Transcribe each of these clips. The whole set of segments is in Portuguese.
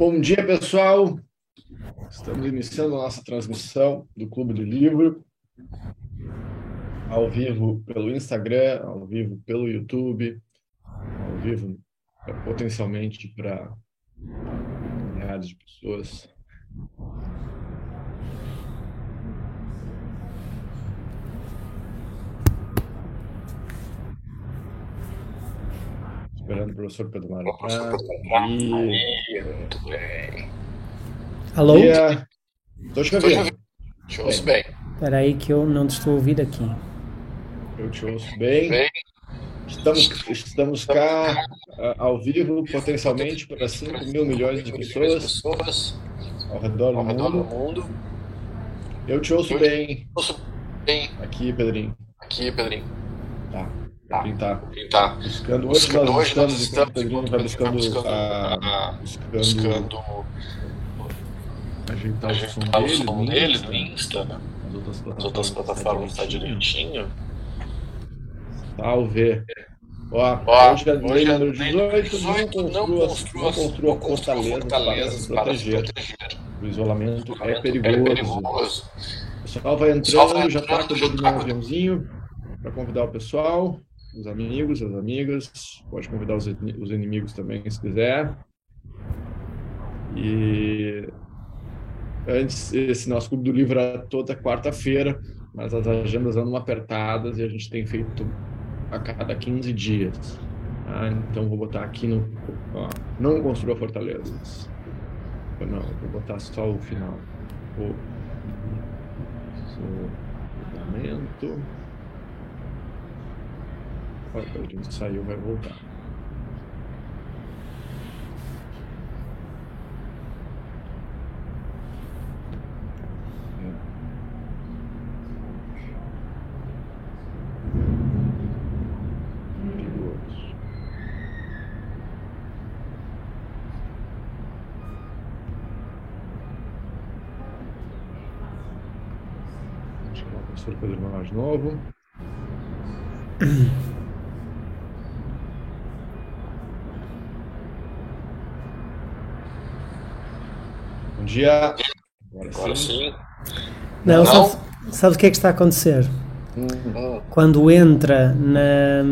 Bom dia, pessoal. Estamos iniciando a nossa transmissão do Clube do Livro, ao vivo pelo Instagram, ao vivo pelo YouTube, ao vivo é, potencialmente para milhares de pessoas. Esperando o professor Pedro Mário. Professor Pedro Mário. Muito bem. Alô? Estou te ouvindo. Te ouço bem. Espera aí que eu não te estou ouvir aqui. Eu te ouço bem. Bem, Estamos, estamos cá ah, ao vivo, potencialmente, para 5 mil milhões de pessoas ao redor ao do redor do mundo. Eu te ouço bem Ouço bem aqui, Pedrinho. aqui, Pedrinho. Tá. Pedrinho tá Quem tá buscando. Hoje buscando nós hoje nós estamos, o Pedrinho vai buscando, a, buscando buscando ajeitar o som ajeitar o dele, som do dele Insta, do Insta, né? As outras As outras plataformas tá direitinho. Salve. Ó, Ó, hoje é hoje é número lei 18, não 18, construa, não construa fortalezas para se proteger. O isolamento é perigoso. O pessoal vai entrando, já está com o dedo no aviãozinho para convidar o pessoal, os amigos, as amigas. Pode convidar os, os inimigos também, se quiser. E antes, esse nosso clube do livro era toda quarta-feira, mas as agendas andam apertadas e a gente tem feito a cada 15 dias. tá? Então vou botar aqui no. ó, não construa fortalezas. Não, vou botar só o final. O isolamento. O Pedrinho saiu, vai voltar. Professor Pedro de novo. Dia. Agora Agora sim. sim. Não, Não? Sabe, sabe o que é que está a acontecer? Hum, Quando entra na.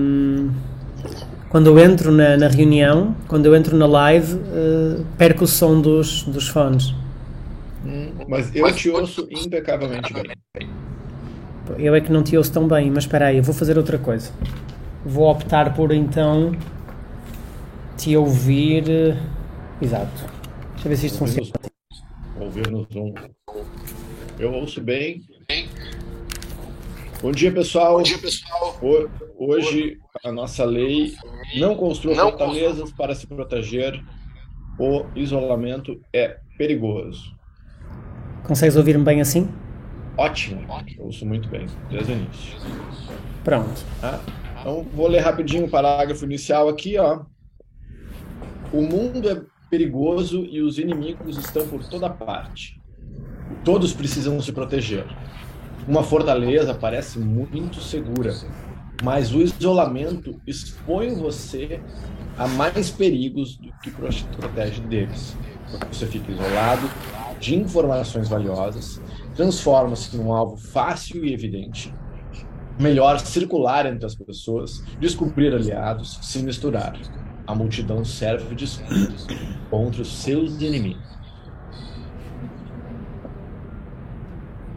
Quando eu entro na, na reunião, quando eu entro na live, eh, perco o som dos, dos fones. Mas eu te ouço impecavelmente bem. Eu é que não te ouço tão bem, mas espera aí, eu vou fazer outra coisa. Vou optar por então te ouvir. eh, Exato. Deixa eu ver se isto funciona. Zoom. Ouvir no Zoom. Eu ouço bem. Bom dia, pessoal. Bom dia, pessoal. Ho- Hoje a nossa lei não construa Não fortalezas para se proteger. O isolamento é perigoso. Consegues ouvir-me bem assim? Ótimo. Eu ouço muito bem, desde o início. Pronto. tá? Então, vou ler rapidinho o parágrafo inicial aqui, ó. O mundo é perigoso e os inimigos estão por toda parte. Todos precisam se proteger. Uma fortaleza parece muito segura, mas o isolamento expõe você a mais perigos do que pro- protege deles. Você fica isolado de informações valiosas, transforma-se num alvo fácil e evidente, melhor circular entre as pessoas, descobrir aliados, se misturar. A multidão serve de escudo contra os seus inimigos.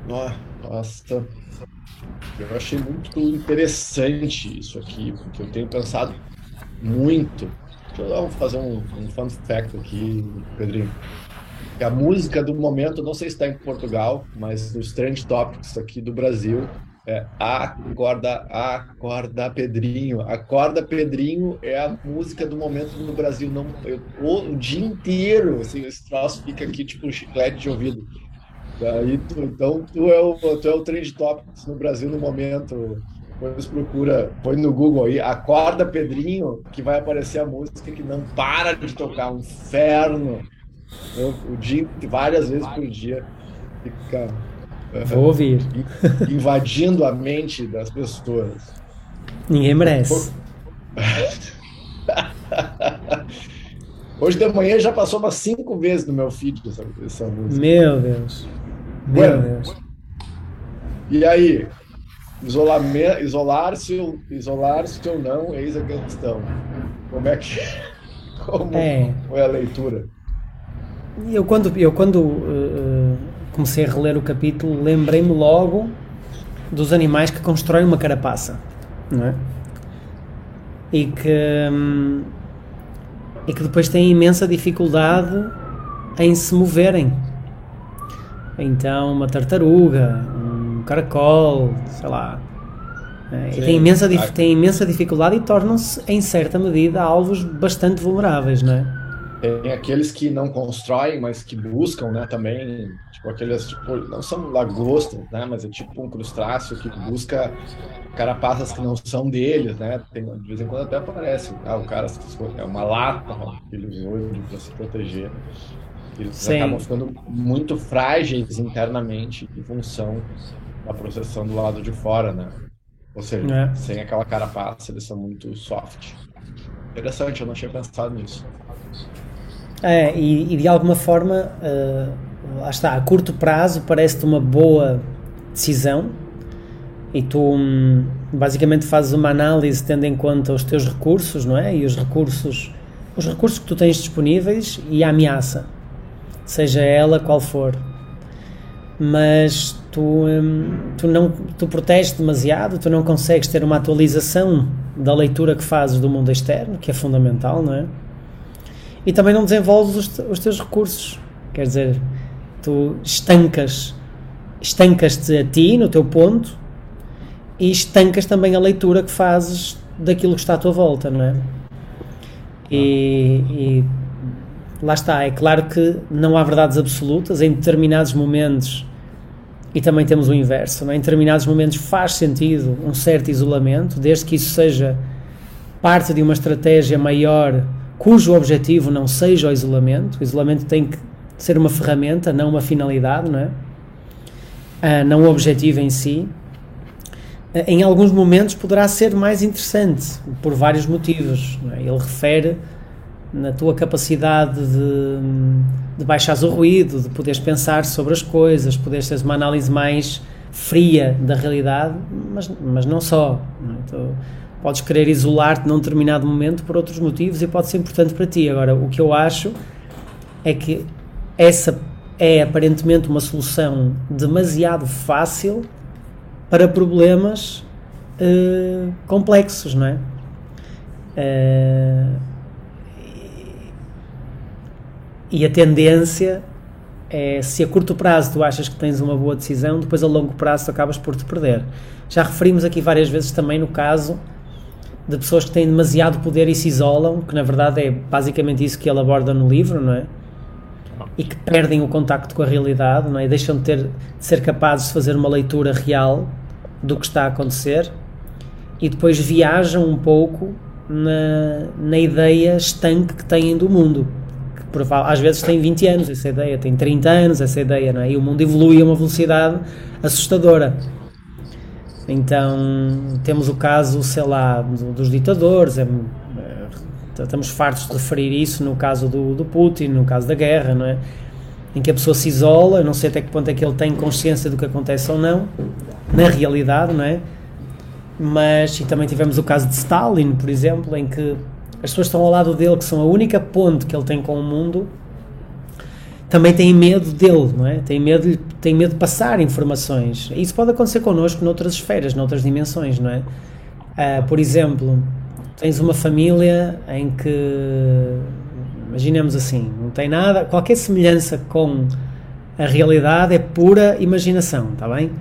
Nossa, eu achei muito interessante isso aqui, porque eu tenho pensado muito. Deixa eu fazer um, um fun fact aqui, Pedrinho. A música do momento, não sei se está em Portugal, mas nos trend topics aqui do Brasil, é Acorda, Acorda Pedrinho. Acorda Pedrinho é a música do momento no Brasil. Não, eu, o, o dia inteiro, assim, esse troço fica aqui tipo um chiclete de ouvido. Daí tu- então tu é, o, tu é o trend topics no Brasil no momento. Depois procura, põe no Google aí, Acorda Pedrinho, que vai aparecer a música que não para de tocar, um inferno. Eu, o dia, várias vezes por dia, fica Vou ouvir. invadindo a mente das pessoas. Ninguém merece. Hoje de manhã já passou umas cinco vezes no meu feed essa, essa música. Meu Deus. Meu Bueno. Deus. E aí? Isolar-se, isolar-se ou não, eis a questão. Como é que. Como É. foi a leitura? Eu quando, eu quando uh, comecei a reler o capítulo, lembrei-me logo dos animais que constroem uma carapaça, não é? E que, hum, e que depois têm imensa dificuldade em se moverem. Então, uma tartaruga, um caracol, sei lá. é, e Sim, tem imensa, tem imensa dificuldade e tornam-se, em certa medida, alvos bastante vulneráveis, não é? Tem aqueles que não constroem, mas que buscam, né, também, tipo aqueles, tipo, não são lagostas, né, mas é tipo um crustáceo que busca carapaças que não são deles, né, tem, de vez em quando até aparece, ah, o cara é uma lata que ele usou para se proteger. Eles Sim. acabam ficando muito frágeis internamente em função da proteção do lado de fora, né? Ou seja, É. sem aquela carapaça, eles são muito soft. Interessante, eu não tinha pensado nisso. É, e, e de alguma forma, eh, lá está, a curto prazo parece-te uma boa decisão e tu hum, basicamente fazes uma análise tendo em conta os teus recursos, não é? E os recursos, os recursos que tu tens disponíveis e a ameaça, seja ela qual for. Mas tu, hum, tu não tu proteges demasiado, tu não consegues ter uma atualização da leitura que fazes do mundo externo, que é fundamental, não é? E também não desenvolves os, te- os teus recursos. Quer dizer, tu estancas, estancas-te a ti no teu ponto e estancas também a leitura que fazes daquilo que está à tua volta, não é? E, e lá está, é claro que não há verdades absolutas em determinados momentos e também temos o inverso, não é? em determinados momentos faz sentido um certo isolamento, desde que isso seja parte de uma estratégia maior cujo objetivo não seja o isolamento. O isolamento tem que ser uma ferramenta, não uma finalidade, não é? Ah, não o objetivo em si. Ah, Em alguns momentos poderá ser mais interessante, por vários motivos. é? Ele refere na tua capacidade de, de o ruído, de poderes pensar sobre as coisas, poderes ter uma análise mais fria da realidade, mas, mas não só. não é? Tu podes querer isolar-te num determinado momento por outros motivos e pode ser importante para ti. Agora, o que eu acho é que essa é aparentemente uma solução demasiado fácil para problemas eh, complexos, não é? Eh, e a tendência é, se a curto prazo tu achas que tens uma boa decisão, depois a longo prazo tu acabas por te perder. Já referimos aqui várias vezes também no caso de pessoas que têm demasiado poder e se isolam, que na verdade é basicamente isso que ele aborda no livro, não é? E que perdem o contacto com a realidade, não é? E deixam de, ter, de ser capazes de fazer uma leitura real do que está a acontecer e depois viajam um pouco na, na ideia estanque que têm do mundo. Que às vezes tem 20 anos essa ideia, tem 30 anos essa ideia, não é? E o mundo evolui a uma velocidade assustadora. Então temos o caso, sei lá, do- dos ditadores, é, é, estamos fartos de referir isso no caso do, do Putin, no caso da guerra, não é? Em que a pessoa se isola, não sei até que ponto é que ele tem consciência do que acontece ou não, na realidade, não é? Mas, e também tivemos o caso de Stalin, por exemplo, em que as pessoas estão ao lado dele, que são a única ponte que ele tem com o mundo, também têm medo dele, não é? Têm medo, têm medo de passar informações. Isso pode acontecer connosco noutras esferas, noutras dimensões, não é? Ah, por exemplo, tens uma família em que, imaginemos assim, não tem nada, qualquer semelhança com a realidade é pura imaginação, está bem?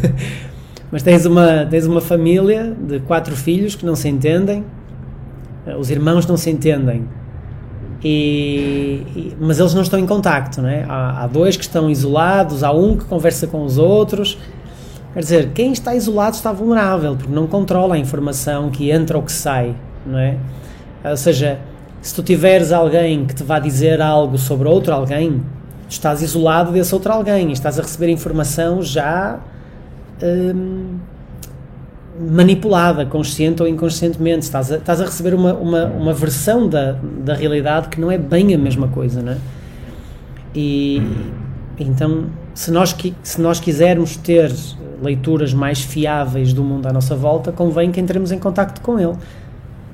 Mas tens uma, tens uma família de quatro filhos que não se entendem, os irmãos não se entendem, e, e- mas eles não estão em contacto, não é? Há, há dois que estão isolados, há um que conversa com os outros. Quer dizer, quem está isolado está vulnerável, porque não controla a informação que entra ou que sai, não é? Ou seja, se tu tiveres alguém que te vá dizer algo sobre outro alguém, estás isolado desse outro alguém e estás a receber informação já hum, manipulada, consciente ou inconscientemente. Estás a, estás a receber uma, uma, uma versão da, da realidade que não é bem a mesma coisa, não é? E então, se nós, se nós quisermos ter leituras mais fiáveis do mundo à nossa volta, convém que entremos em contacto com ele.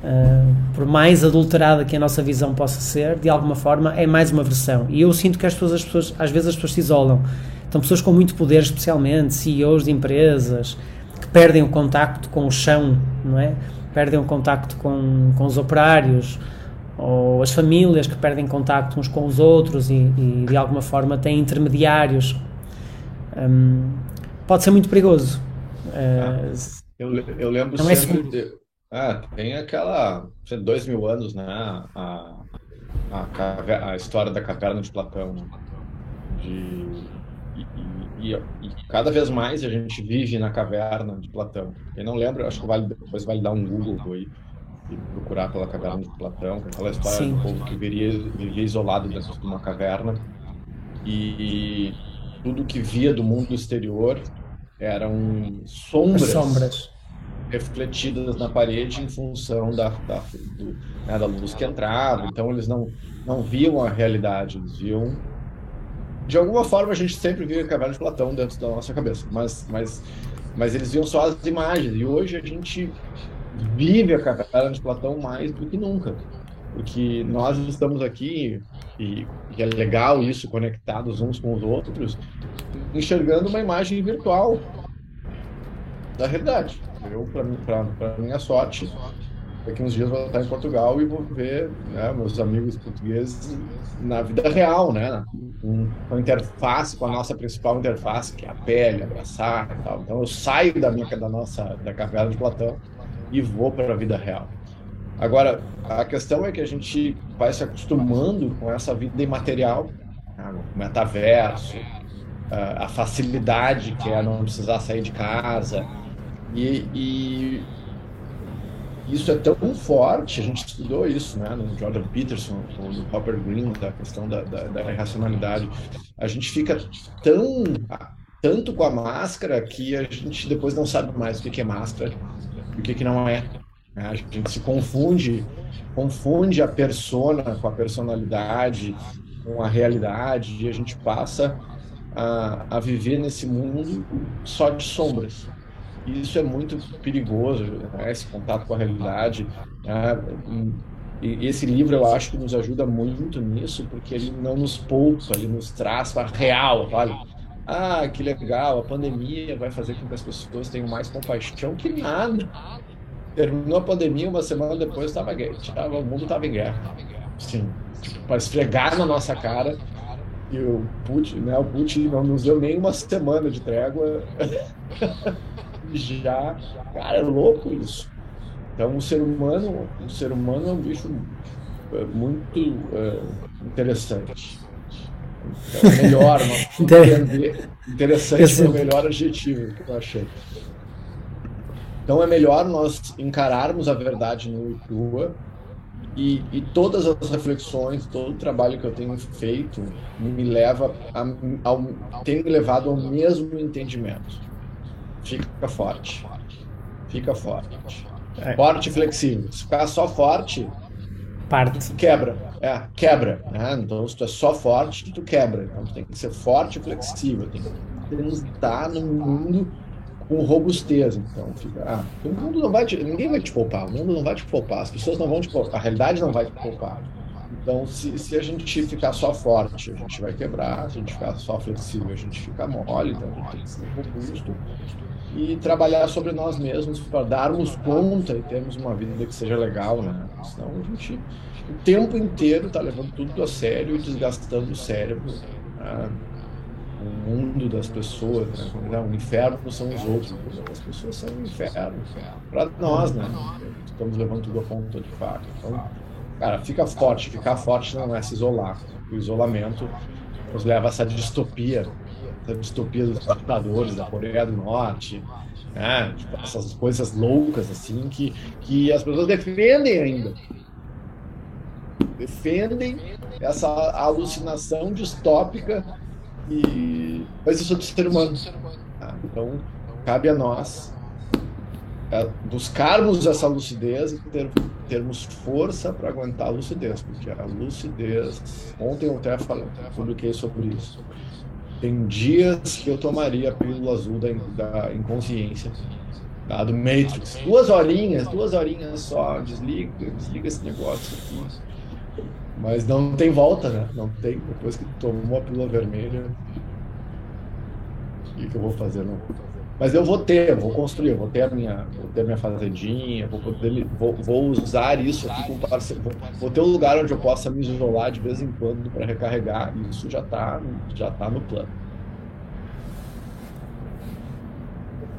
Uh, por mais adulterada que a nossa visão possa ser, de alguma forma é mais uma versão. E eu sinto que as pessoas, as pessoas às vezes as pessoas se isolam. Então, pessoas com muito poder, especialmente CEOs de empresas, que perdem o contacto com o chão, não é? Perdem o contacto com, com os operários, ou as famílias que perdem contacto uns com os outros e, e de alguma forma têm intermediários. Um, pode ser muito perigoso. Uh, eu, eu lembro não sempre. É de, ah, tem aquela. dois mil anos, né? A, a, a história da caverna de Platão. Né? De, e, e, cada vez mais a gente vive na caverna de Platão. Quem não lembra, acho que vale, depois vale dar um Google aí e procurar pela caverna de Platão, aquela história Sim. do povo que vivia, vivia isolado dentro de uma caverna e tudo que via do mundo exterior eram sombras, sombras. refletidas na parede em função da, da, do, né, da luz que entrava. Então eles não, não viam a realidade, eles viam. De alguma forma a gente sempre via a caverna de Platão dentro da nossa cabeça, mas, mas, mas eles viam só as imagens. E hoje a gente vive a caverna de Platão mais do que nunca. Porque nós estamos aqui, e, e é legal isso, conectados uns com os outros, enxergando uma imagem virtual da realidade. Eu, para minha sorte, daqui uns dias vou estar em Portugal e vou ver né, meus amigos portugueses na vida real, né? Com, a interface, com a nossa principal interface, que é a pele, abraçar e tal. Então eu saio da minha, da nossa, da caverna de Platão e vou para a vida real. Agora, a questão é que a gente vai se acostumando com essa vida imaterial, né, o metaverso, a facilidade que é não precisar sair de casa. E, e, isso é tão forte, a gente estudou isso né, no Jordan Peterson, no Robert Greene, da questão da, da, da irracionalidade. A gente fica tão tanto com a máscara que a gente depois não sabe mais o que é máscara e o que, que não é. Né? A gente se confunde, confunde a persona com a personalidade, com a realidade, e a gente passa a, a viver nesse mundo só de sombras. Isso é muito perigoso, né? esse contato com a realidade. Né? E esse livro eu acho que nos ajuda muito nisso, porque ele não nos poupa, ele nos traz a real, olha, ah, que legal, a pandemia vai fazer com que as pessoas tenham mais compaixão que nada. Terminou a pandemia, uma semana depois estava tava, o mundo estava em guerra. Sim, para esfregar na nossa cara. E o Putin, né, o Putin não nos deu nem uma semana de trégua. Já, cara, é louco isso. Então, o ser humano, o ser humano é um bicho é, muito é, interessante. Então, é melhor, entender. Interessante foi o melhor adjetivo que eu achei. Então é melhor nós encararmos a verdade no e crua e, e, todas as reflexões, todo o trabalho que eu tenho feito me leva a, ao, tem me levado ao mesmo entendimento. Fica forte. Fica forte. É. Forte e flexível. Se ficar só forte, parte. Quebra. É, quebra. Né? Então, se tu é só forte, tu quebra. Então, tu tem que ser forte e flexível. Tem que estar no mundo com robustez. Então, fica. Ah, o mundo não vai te. Ninguém vai te poupar. O mundo não vai te poupar. As pessoas não vão te poupar. A realidade não vai te poupar. Então, se, se a gente ficar só forte, a gente vai quebrar. Se a gente ficar só flexível, a gente fica mole. Então, a gente tem que ser robusto e trabalhar sobre nós mesmos para darmos conta e termos uma vida que seja legal, né? Senão a gente o tempo inteiro está levando tudo a sério e desgastando o cérebro. Né? O mundo das pessoas, né? o inferno são os outros, as pessoas são o inferno. Para nós, né? Estamos levando tudo a ponta de faca. Então, cara, fica forte. Ficar forte não é se isolar. O isolamento nos leva a essa distopia da distopia dos ditadores da Coreia do Norte, né? Tipo, essas coisas loucas assim que, que as pessoas defendem ainda. Defendem essa alucinação distópica e isso é do ser humano. Tá? Então cabe a nós buscarmos essa lucidez e ter, termos força para aguentar a lucidez, porque a lucidez, ontem eu até falei, publiquei sobre isso. Tem dias que eu tomaria a pílula azul da, da inconsciência, da, do Matrix. Duas horinhas, duas horinhas só, desliga, desliga esse negócio aqui. Mas não tem volta, né? Não tem. Depois que tomou a pílula vermelha, o que, que eu vou fazer? Não mas eu vou ter, eu vou construir, eu vou ter a minha, vou ter minha fazendinha, vou, poder, vou, vou usar isso aqui com parceiro, vou, vou, ter um lugar onde eu possa me isolar de vez em quando para recarregar. Isso já está já tá no plano.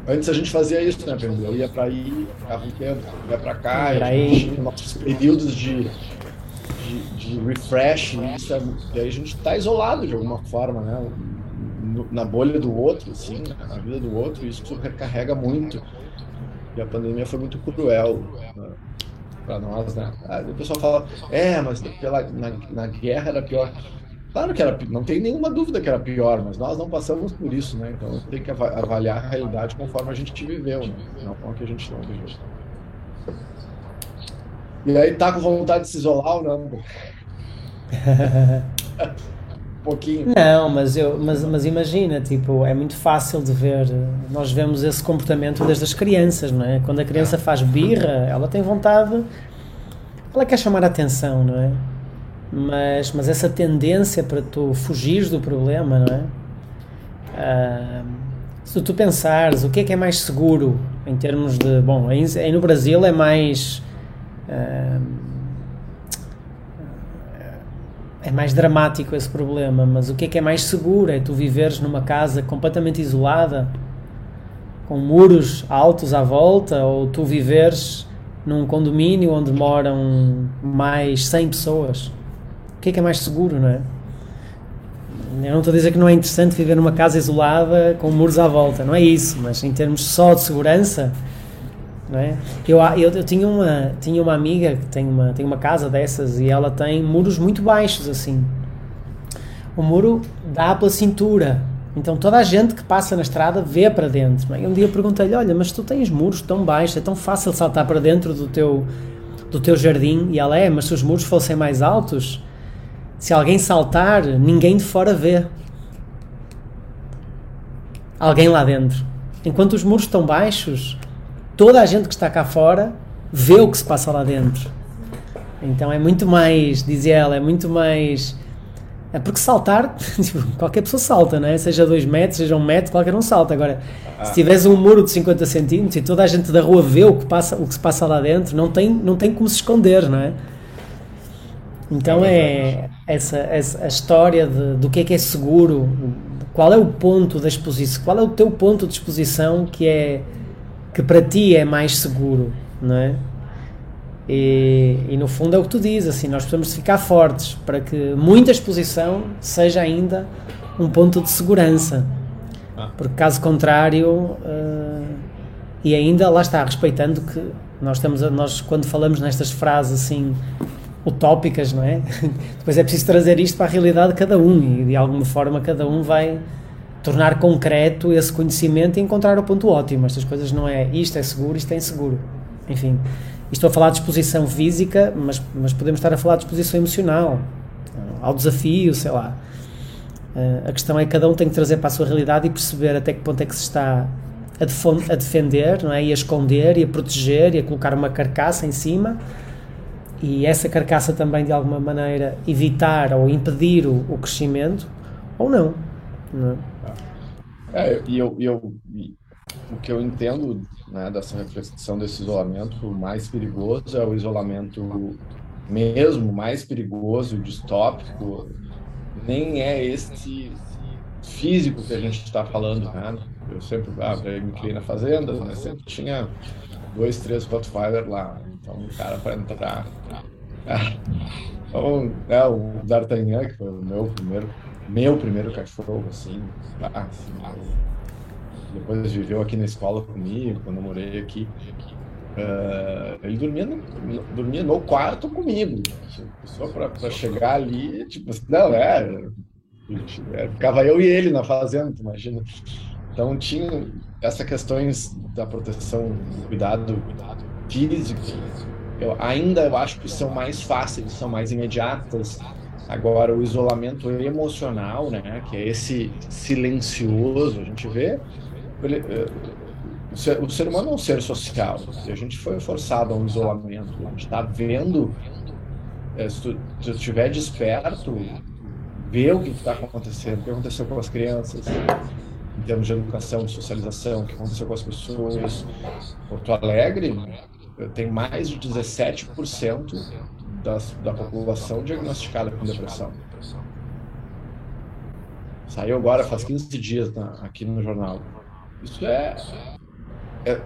Antes a gente fazia isso, né, Pedro? Eu ia para aí, ficava um tempo, ia para cá, a gente tinha nossos períodos de, de, de refresh, isso é, e aí a gente está isolado de alguma forma, né? Na bolha do outro, assim, na vida do outro, isso recarrega muito. E a pandemia foi muito cruel né, para nós, né? Aí o pessoal fala, é, mas pela, na, na guerra era pior. Claro que era, não tem nenhuma dúvida que era pior, mas nós não passamos por isso, né? Então tem que avaliar a realidade conforme a gente viveu, né? Não com a que a gente não viveu. E aí tá com vontade de se isolar ou não? pouquinho. Não, mas, eu, mas, mas imagina, tipo, é muito fácil de ver. Nós vemos esse comportamento desde as crianças, não é? Quando a criança faz birra, ela tem vontade, ela quer chamar a atenção, não é? Mas, mas essa tendência para tu fugir do problema, não é? Ah, se tu pensares o que é que é mais seguro em termos de. Bom, aí, no Brasil é mais. Ah, é mais dramático esse problema, mas o que é que é mais seguro? É tu viveres numa casa completamente isolada, com muros altos à volta, ou tu viveres num condomínio onde moram mais 100 pessoas? O que é que é mais seguro, não é? Eu não estou a dizer que não é interessante viver numa casa isolada com muros à volta, não é isso, mas em termos só de segurança, não é? Eu, eu, eu, tinha, uma, tinha uma amiga que tem uma, tem uma casa dessas e ela tem muros muito baixos assim. O muro dá pela cintura. Então toda a gente que passa na estrada vê para dentro. É? E um dia perguntei-lhe: Olha, mas tu tens muros tão baixos, é tão fácil saltar para dentro do teu, do teu jardim? E ela é, mas se os muros fossem mais altos, se alguém saltar, ninguém de fora vê. Alguém lá dentro. Enquanto os muros estão baixos, toda a gente que está cá fora vê o que se passa lá dentro. Então é muito mais, dizia ela, é muito mais. É porque saltar, tipo, qualquer pessoa salta, não é? Seja 2 metros, seja 1 um metro, qualquer um salta. Agora, ah. se tivesse um muro de 50 centímetros e toda a gente da rua vê o que, passa, o que se passa lá dentro, não tem, não tem como se esconder, não é? Então é, é essa, essa a história de, do que é que é seguro, qual é o ponto da exposição, qual é o teu ponto de exposição que é que para ti é mais seguro, não é? E, e, no fundo é o que tu dizes, assim, nós precisamos ficar fortes para que muita exposição seja ainda um ponto de segurança. Ah. Porque caso contrário, uh, e ainda lá está, respeitando que nós estamos a, nós quando falamos nestas frases assim utópicas, não é? Depois é preciso trazer isto para a realidade de cada um e de alguma forma cada um vai tornar concreto esse conhecimento e encontrar o ponto ótimo. Estas coisas não é isto é seguro, isto é inseguro. Enfim, estou a falar de exposição física, mas, mas podemos estar a falar de exposição emocional, ao desafio, sei lá. Uh, a questão é que cada um tem que trazer para a sua realidade e perceber até que ponto é que se está a, a defender, não é? E a esconder, e a proteger, e a colocar uma carcaça em cima. E essa carcaça também, de alguma maneira, evitar ou impedir o, o crescimento, ou não. não é? É, e eu, eu, o que eu entendo né, dessa reflexão desse isolamento mais perigoso é o isolamento mesmo mais perigoso, distópico, nem é este físico que a gente está falando, né? Eu sempre ah, eu me criei na fazenda, né? sempre tinha dois, três Rottweiler lá, então o cara para entrar. Então, é, o D'Artagnan, que foi o meu primeiro meu primeiro cachorro, assim, tá, assim depois viveu aqui na escola comigo, quando eu morei aqui. Uh, ele dormia no, dormia no quarto comigo. Só para chegar ali, tipo, não, é, é, Ficava eu e ele na fazenda, imagina. Então tinha. essas questões da proteção, cuidado físico, eu ainda eu acho que são mais fáceis, são mais imediatas. Agora, o isolamento emocional, né, que é esse silencioso, a gente vê. Ele, eh, o, ser, o ser humano é um ser social, e a gente foi forçado a um isolamento. A gente está vendo, é, se, se tu estiver desperto, ver o que está acontecendo, o que aconteceu com as crianças, em termos de educação, de socialização, o que aconteceu com as pessoas. Porto Alegre tem mais de 17% das, da população diagnosticada com depressão. Saiu agora, faz 15 dias na, aqui no jornal. Isso é, é,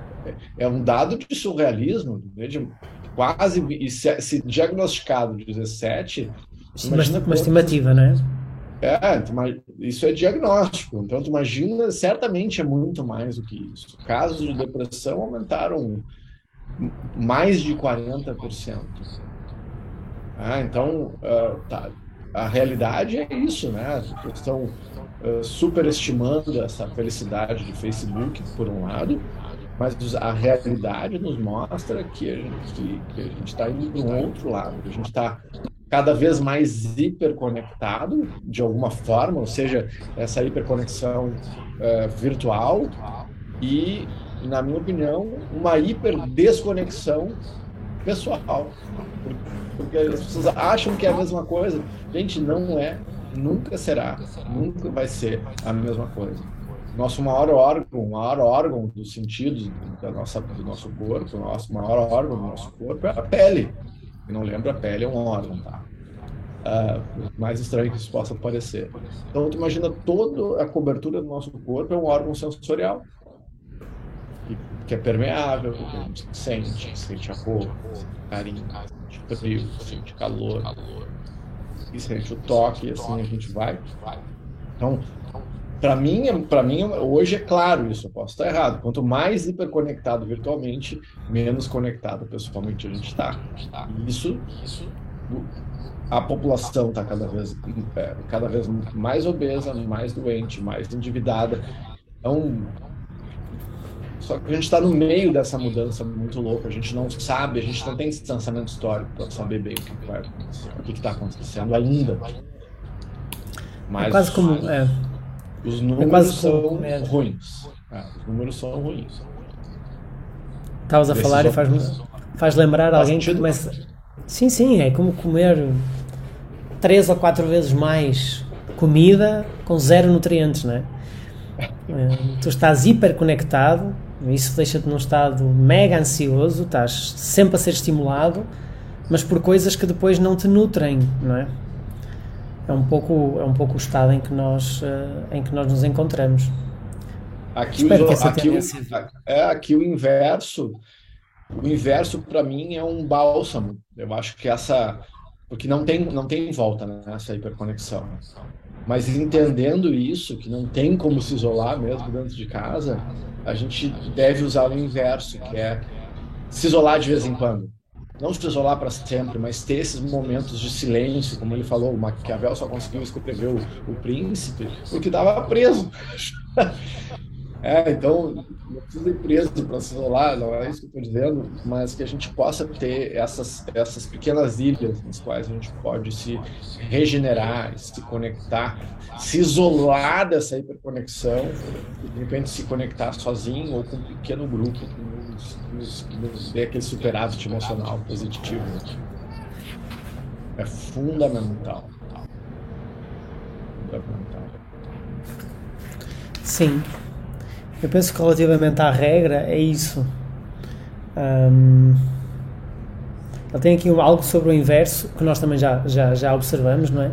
é um dado de surrealismo, né, de quase, e se, se diagnosticado 17... Uma, uma estimativa, né? É, isso é diagnóstico. Então, tu imagina, certamente é muito mais do que isso. Casos de depressão aumentaram mais de 40%. Ah, então, uh, tá. a realidade é isso, né? Estão uh, superestimando essa felicidade de Facebook, por um lado, mas a realidade nos mostra que a gente está indo para um outro lado, a gente está cada vez mais hiperconectado de alguma forma, ou seja, essa hiperconexão uh, virtual e, na minha opinião, uma hiperdesconexão pessoal. Porque as pessoas acham que é a mesma coisa. Gente, não é, nunca será, nunca vai ser a mesma coisa. Nosso maior órgão, maior órgão dos sentidos da nossa, do nosso corpo, o nosso maior órgão do nosso corpo é a pele. Quem não lembra, a pele é um órgão, tá? Uh, mais estranho que isso possa parecer. Então, tu imagina toda a cobertura do nosso corpo é um órgão sensorial que é permeável, que a gente sente, sente a roupa, carinho, sente frio, sente calor, e sente o toque, assim a gente vai. Então, para mim, para mim hoje é claro isso, eu posso estar errado. Quanto mais hiperconectado virtualmente, menos conectado pessoalmente a gente está. Isso, a população está cada vez, é, cada vez mais obesa, mais doente, mais endividada. Então, só que a gente está no meio dessa mudança muito louca, a gente não sabe, a gente não tem distanciamento histórico para saber bem o que vai acontecer, o que está acontecendo ainda. Mas é quase como. É. Os números é são é. ruins. É, os números são ruins. Estavas a falar e faz, faz lembrar faz alguém que começa. Sim, sim, é como comer três ou quatro vezes mais comida com zero nutrientes, não é? é tu estás hiperconectado, isso deixa-te num estado mega ansioso, estás sempre a ser estimulado, mas por coisas que depois não te nutrem, não é? é um pouco é um pouco o estado em que nós uh, em que nós nos encontramos. Aqui Espero o, aqui, o, é aqui o inverso. O inverso para mim é um bálsamo. Eu acho que essa porque não tem não tem volta nessa né, hiperconexão mas entendendo isso que não tem como se isolar mesmo dentro de casa a gente deve usar o inverso que é se isolar de vez em quando não se isolar para sempre, mas ter esses momentos de silêncio, como ele falou, o Maquiavel só conseguiu escrever o, o príncipe porque estava preso. é, então, não precisa ir preso para se isolar, não é isso que eu estou dizendo, mas que a gente possa ter essas, essas pequenas ilhas nas quais a gente pode se regenerar, se conectar, se isolar dessa hiperconexão, de repente se conectar sozinho ou com um pequeno grupo nos, nos dê aquele superávit emocional positivo. É fundamental. Fundamental. Sim. Eu penso que relativamente à regra é isso. Um, ele tem aqui algo sobre o inverso que nós também já, já, já observamos, não é?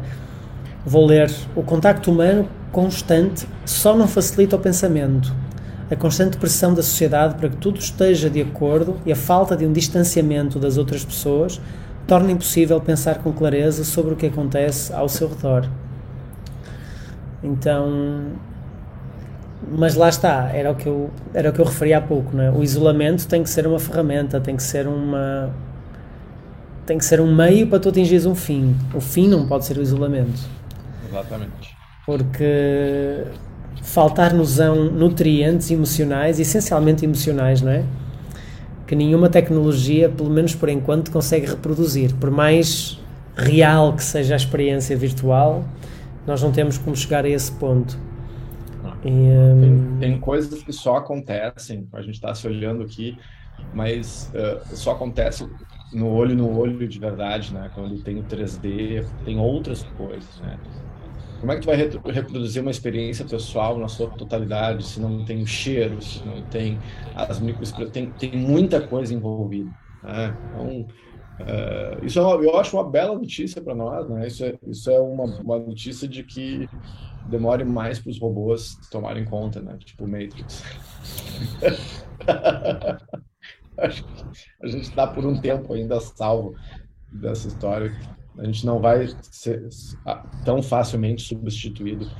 Vou ler: o contacto humano constante só não facilita o pensamento a constante pressão da sociedade para que tudo esteja de acordo e a falta de um distanciamento das outras pessoas torna impossível pensar com clareza sobre o que acontece ao seu redor. Então, mas lá está, era o que eu, era o que eu referi há pouco, é? o isolamento tem que ser uma ferramenta, tem que ser uma tem que ser um meio para tu atingires um fim. O fim não pode ser o isolamento. Exatamente. Porque faltar-nos nutrientes emocionais, essencialmente emocionais, não é? Que nenhuma tecnologia, pelo menos por enquanto, consegue reproduzir. Por mais real que seja a experiência virtual, nós não temos como chegar a esse ponto. E, um... tem, tem, coisas que só acontecem, a gente está se olhando aqui, mas uh, só acontece no olho no olho de verdade, né? Quando tem o 3D, tem outras coisas, né? Como é que tu vai reproduzir uma experiência pessoal na sua totalidade se não tem o cheiro, se não tem as microexpressões, tem, tem muita coisa envolvida, né? Então, uh, isso é uma, eu acho uma bela notícia para nós, né? Isso é, isso é uma, uma notícia de que demore mais para os robôs tomarem conta, né? Tipo Matrix. Acho que a gente está por um tempo ainda salvo dessa história. A gente não vai ser tão facilmente substituído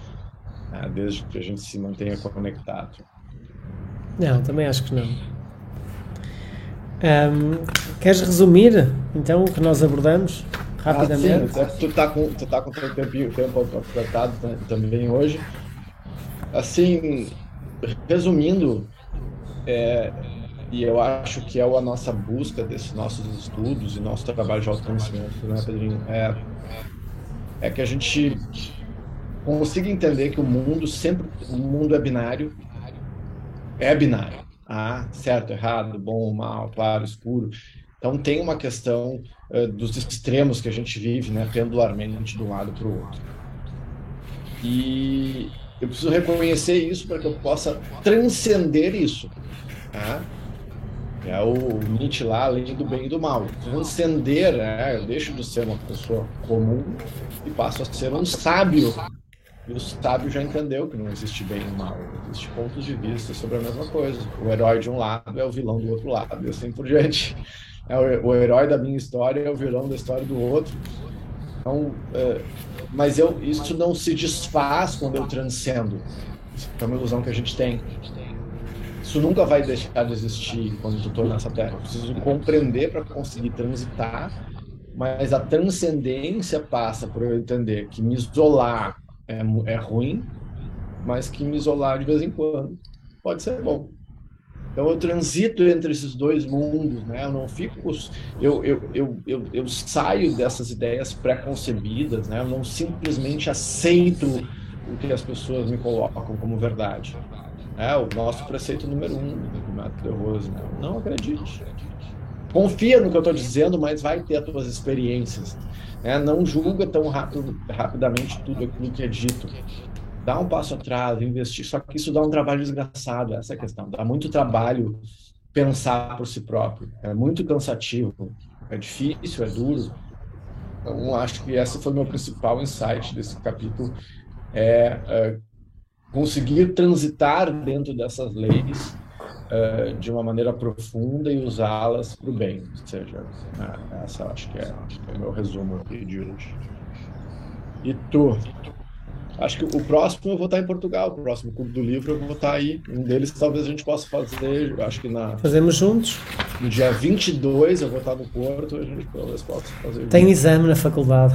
né, desde que a gente se mantenha conectado. Não, também acho que não. Um, queres resumir então o que nós abordamos rapidamente? Ah, sim, tu está com, tu tá com teu tempo, tempo apertado também hoje. Assim, resumindo, é, e eu acho que é a nossa busca desses nossos estudos e nosso trabalho de autoconhecimento, né, Pedrinho? É, é que a gente consiga entender que o mundo sempre, o mundo é binário, é binário. Ah, certo, errado, bom, mal, claro, escuro. Então tem uma questão uh, dos extremos que a gente vive, né, pendularmente de um lado para o outro. E eu preciso reconhecer isso para que eu possa transcender isso. Tá? É o Nietzsche lá, além do bem e do mal. Transcender, né? eu deixo de ser uma pessoa comum e passo a ser um sábio. E o sábio já entendeu que não existe bem e mal, existe pontos de vista sobre a mesma coisa. O herói de um lado é o vilão do outro lado, e assim por diante. É o, o herói da minha história é o vilão da história do outro. Então, é, mas eu, isso não se desfaz quando eu transcendo. Isso é uma ilusão que a gente tem. Isso nunca vai deixar de existir quando eu estou nessa terra. Eu preciso compreender para conseguir transitar, mas a transcendência passa por eu entender que me isolar é, é ruim, mas que me isolar de vez em quando pode ser bom. Então eu transito entre esses dois mundos, né? Eu não fico, eu, eu, eu, eu, eu saio dessas ideias pré-concebidas, né? Eu não simplesmente aceito o que as pessoas me colocam como verdade. É o nosso preceito número um do método de Rose. Né? Não acredite. Confia no que eu estou dizendo, mas vai ter as tuas experiências. Né? Não julga tão rápido, rapidamente tudo aquilo que é dito. Dá um passo atrás, investir. Só que isso dá um trabalho desgraçado, essa é a questão. Dá muito trabalho pensar por si próprio. É muito cansativo. É difícil, é duro. Então, acho que esse foi o meu principal insight desse capítulo. É, é conseguir transitar dentro dessas leis uh, de uma maneira profunda e usá-las para o bem. Ou seja, uh, essa acho que, é, acho que é o meu resumo aqui de hoje. E tu? Acho que o próximo eu vou estar em Portugal, o próximo clube do livro eu vou estar aí. Um deles talvez a gente possa fazer, acho que na. Fazemos juntos? No dia 22 eu vou estar no Porto, a gente talvez possa fazer. Tem exame na faculdade.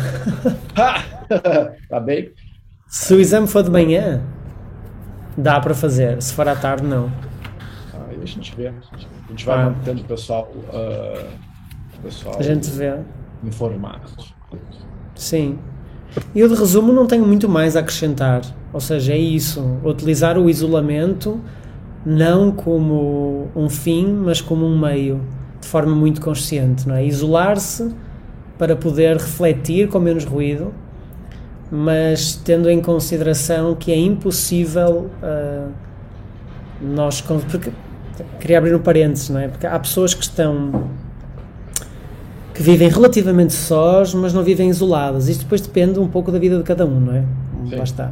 tá bem? Se o exame for de manhã, Dá para fazer, se for à tarde, não. Aí a gente vê. A gente vai ah. mantendo o pessoal, uh, pessoal a gente vê. informado. Sim. Eu de resumo não tenho muito mais a acrescentar. Ou seja, é isso. Utilizar o isolamento não como um fim, mas como um meio, de forma muito consciente, não é? Isolar-se para poder refletir com menos ruído mas tendo em consideração que é impossível uh, nós. Porque, queria abrir um parênteses, não é? Porque há pessoas que estão. Que vivem relativamente sós, mas não vivem isoladas. Isto depois depende um pouco da vida de cada um, não é? Sim. Lá está.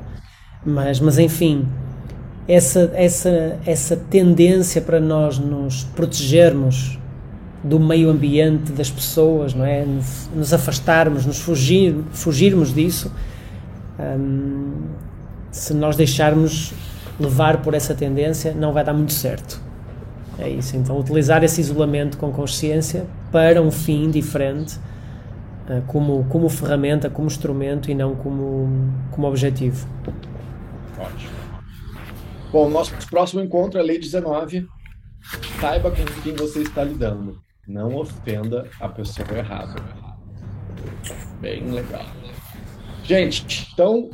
Mas, mas enfim, essa, essa, essa tendência para nós nos protegermos do meio ambiente, das pessoas, não é? Nos afastarmos, nos fugir, fugirmos disso, um, se nós deixarmos levar por essa tendência, não vai dar muito certo. É isso. Então, utilizar esse isolamento com consciência para um fim diferente, uh, como, como ferramenta, como instrumento e não como, como objetivo. Ótimo. Bom, nosso próximo encontro é Lei 19. Saiba com quem você está lidando. Não ofenda a pessoa errada. Bem legal. Gente, então